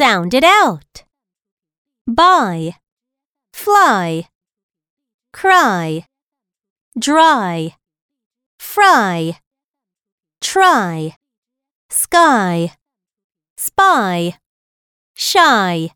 Sound it out. Buy, fly, cry, dry, fry, try, sky, spy, shy.